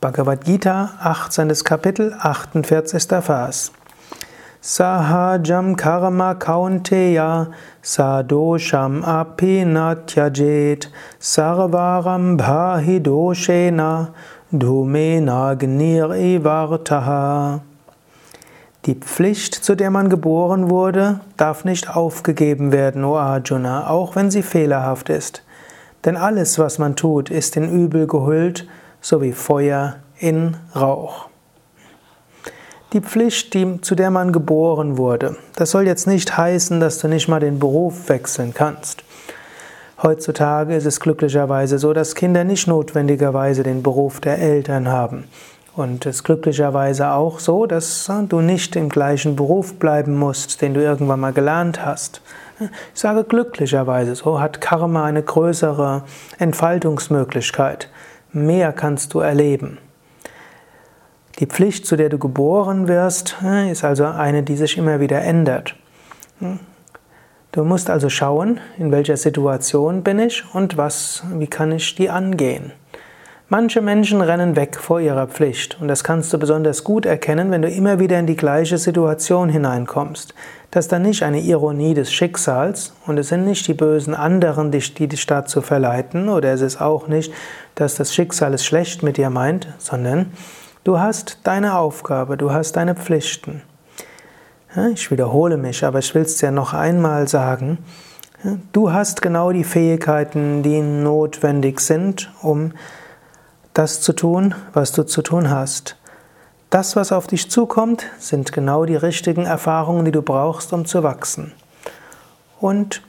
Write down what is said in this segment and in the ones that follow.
Bhagavad Gita, 18. Kapitel, 48. Vers. Sahajam karma kaunteya sadosham api natyajet sarvaram bhahi doshena dhumenagnir ivartaha. Die Pflicht, zu der man geboren wurde, darf nicht aufgegeben werden, o Arjuna, auch wenn sie fehlerhaft ist. Denn alles, was man tut, ist in Übel gehüllt, so wie Feuer in Rauch. Die Pflicht, die, zu der man geboren wurde, das soll jetzt nicht heißen, dass du nicht mal den Beruf wechseln kannst. Heutzutage ist es glücklicherweise so, dass Kinder nicht notwendigerweise den Beruf der Eltern haben. Und es ist glücklicherweise auch so, dass du nicht im gleichen Beruf bleiben musst, den du irgendwann mal gelernt hast. Ich sage glücklicherweise, so hat Karma eine größere Entfaltungsmöglichkeit. Mehr kannst du erleben. Die Pflicht, zu der du geboren wirst, ist also eine, die sich immer wieder ändert. Du musst also schauen, in welcher Situation bin ich und was, wie kann ich die angehen. Manche Menschen rennen weg vor ihrer Pflicht und das kannst du besonders gut erkennen, wenn du immer wieder in die gleiche Situation hineinkommst. Das ist dann nicht eine Ironie des Schicksals und es sind nicht die bösen anderen, die, dich dazu verleiten oder es ist auch nicht, dass das Schicksal es schlecht mit dir meint, sondern du hast deine Aufgabe, du hast deine Pflichten. Ich wiederhole mich, aber ich will es dir noch einmal sagen. Du hast genau die Fähigkeiten, die notwendig sind, um das zu tun, was du zu tun hast. Das, was auf dich zukommt, sind genau die richtigen Erfahrungen, die du brauchst, um zu wachsen. Und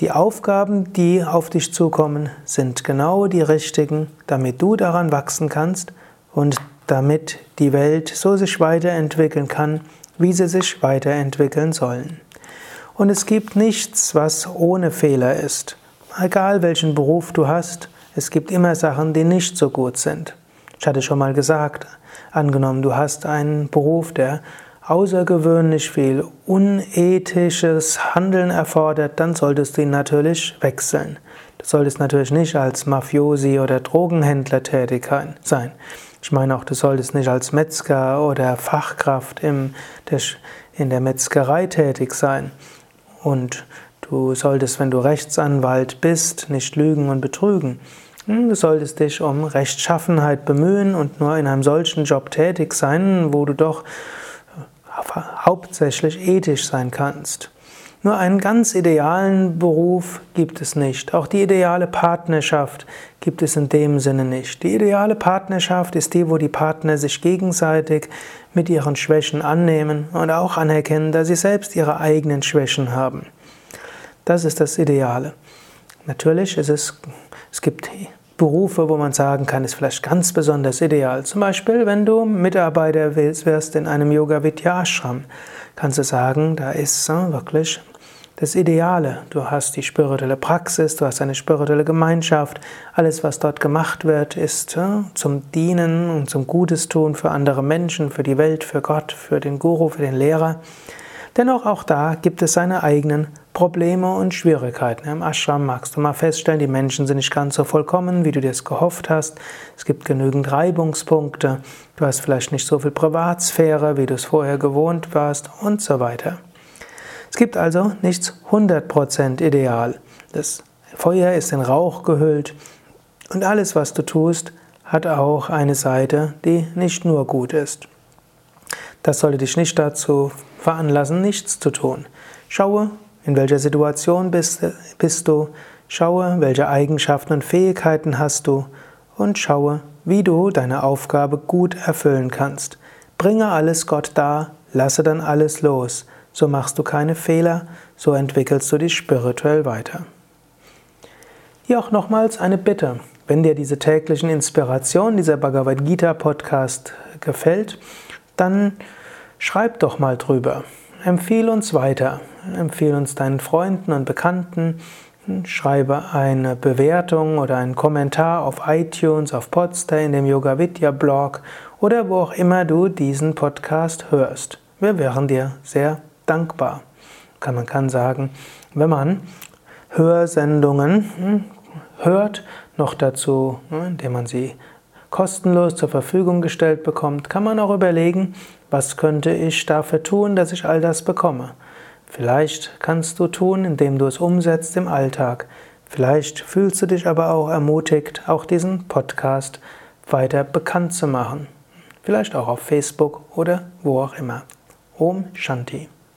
die Aufgaben, die auf dich zukommen, sind genau die richtigen, damit du daran wachsen kannst und damit die Welt so sich weiterentwickeln kann, wie sie sich weiterentwickeln sollen. Und es gibt nichts, was ohne Fehler ist. Egal welchen Beruf du hast, es gibt immer Sachen, die nicht so gut sind. Ich hatte schon mal gesagt, angenommen, du hast einen Beruf, der außergewöhnlich viel unethisches Handeln erfordert, dann solltest du ihn natürlich wechseln. Du solltest natürlich nicht als Mafiosi oder Drogenhändler tätig sein. Ich meine auch, du solltest nicht als Metzger oder Fachkraft in der Metzgerei tätig sein. Und du solltest, wenn du Rechtsanwalt bist, nicht lügen und betrügen. Hm, du solltest dich um Rechtschaffenheit bemühen und nur in einem solchen Job tätig sein, wo du doch äh, hauptsächlich ethisch sein kannst. Nur einen ganz idealen Beruf gibt es nicht. Auch die ideale Partnerschaft gibt es in dem Sinne nicht. Die ideale Partnerschaft ist die, wo die Partner sich gegenseitig mit ihren Schwächen annehmen und auch anerkennen, dass sie selbst ihre eigenen Schwächen haben. Das ist das Ideale. Natürlich ist es es gibt Berufe, wo man sagen kann, ist vielleicht ganz besonders ideal. Zum Beispiel, wenn du Mitarbeiter wirst in einem Yoga Vidya Ashram, kannst du sagen, da ist wirklich das Ideale. Du hast die spirituelle Praxis, du hast eine spirituelle Gemeinschaft. Alles, was dort gemacht wird, ist zum Dienen und zum Gutes tun für andere Menschen, für die Welt, für Gott, für den Guru, für den Lehrer. Dennoch auch da gibt es seine eigenen Probleme und Schwierigkeiten. Im Ashram magst du mal feststellen, die Menschen sind nicht ganz so vollkommen, wie du dir es gehofft hast. Es gibt genügend Reibungspunkte. Du hast vielleicht nicht so viel Privatsphäre, wie du es vorher gewohnt warst und so weiter. Es gibt also nichts 100% ideal. Das Feuer ist in Rauch gehüllt und alles, was du tust, hat auch eine Seite, die nicht nur gut ist. Das sollte dich nicht dazu veranlassen, nichts zu tun. Schaue, in welcher Situation bist, bist du? Schaue, welche Eigenschaften und Fähigkeiten hast du? Und schaue, wie du deine Aufgabe gut erfüllen kannst. Bringe alles Gott dar, lasse dann alles los. So machst du keine Fehler, so entwickelst du dich spirituell weiter. Hier auch nochmals eine Bitte. Wenn dir diese täglichen Inspirationen, dieser Bhagavad Gita Podcast gefällt, dann schreib doch mal drüber. Empfehle uns weiter. Empfehle uns deinen Freunden und Bekannten. Schreibe eine Bewertung oder einen Kommentar auf iTunes, auf Podster, in dem Yoga Vidya Blog oder wo auch immer du diesen Podcast hörst. Wir wären dir sehr dankbar. Man kann sagen, wenn man Hörsendungen hm, hört, noch dazu, hm, indem man sie kostenlos zur Verfügung gestellt bekommt, kann man auch überlegen, was könnte ich dafür tun, dass ich all das bekomme. Vielleicht kannst du tun, indem du es umsetzt im Alltag. Vielleicht fühlst du dich aber auch ermutigt, auch diesen Podcast weiter bekannt zu machen. Vielleicht auch auf Facebook oder wo auch immer. Om Shanti.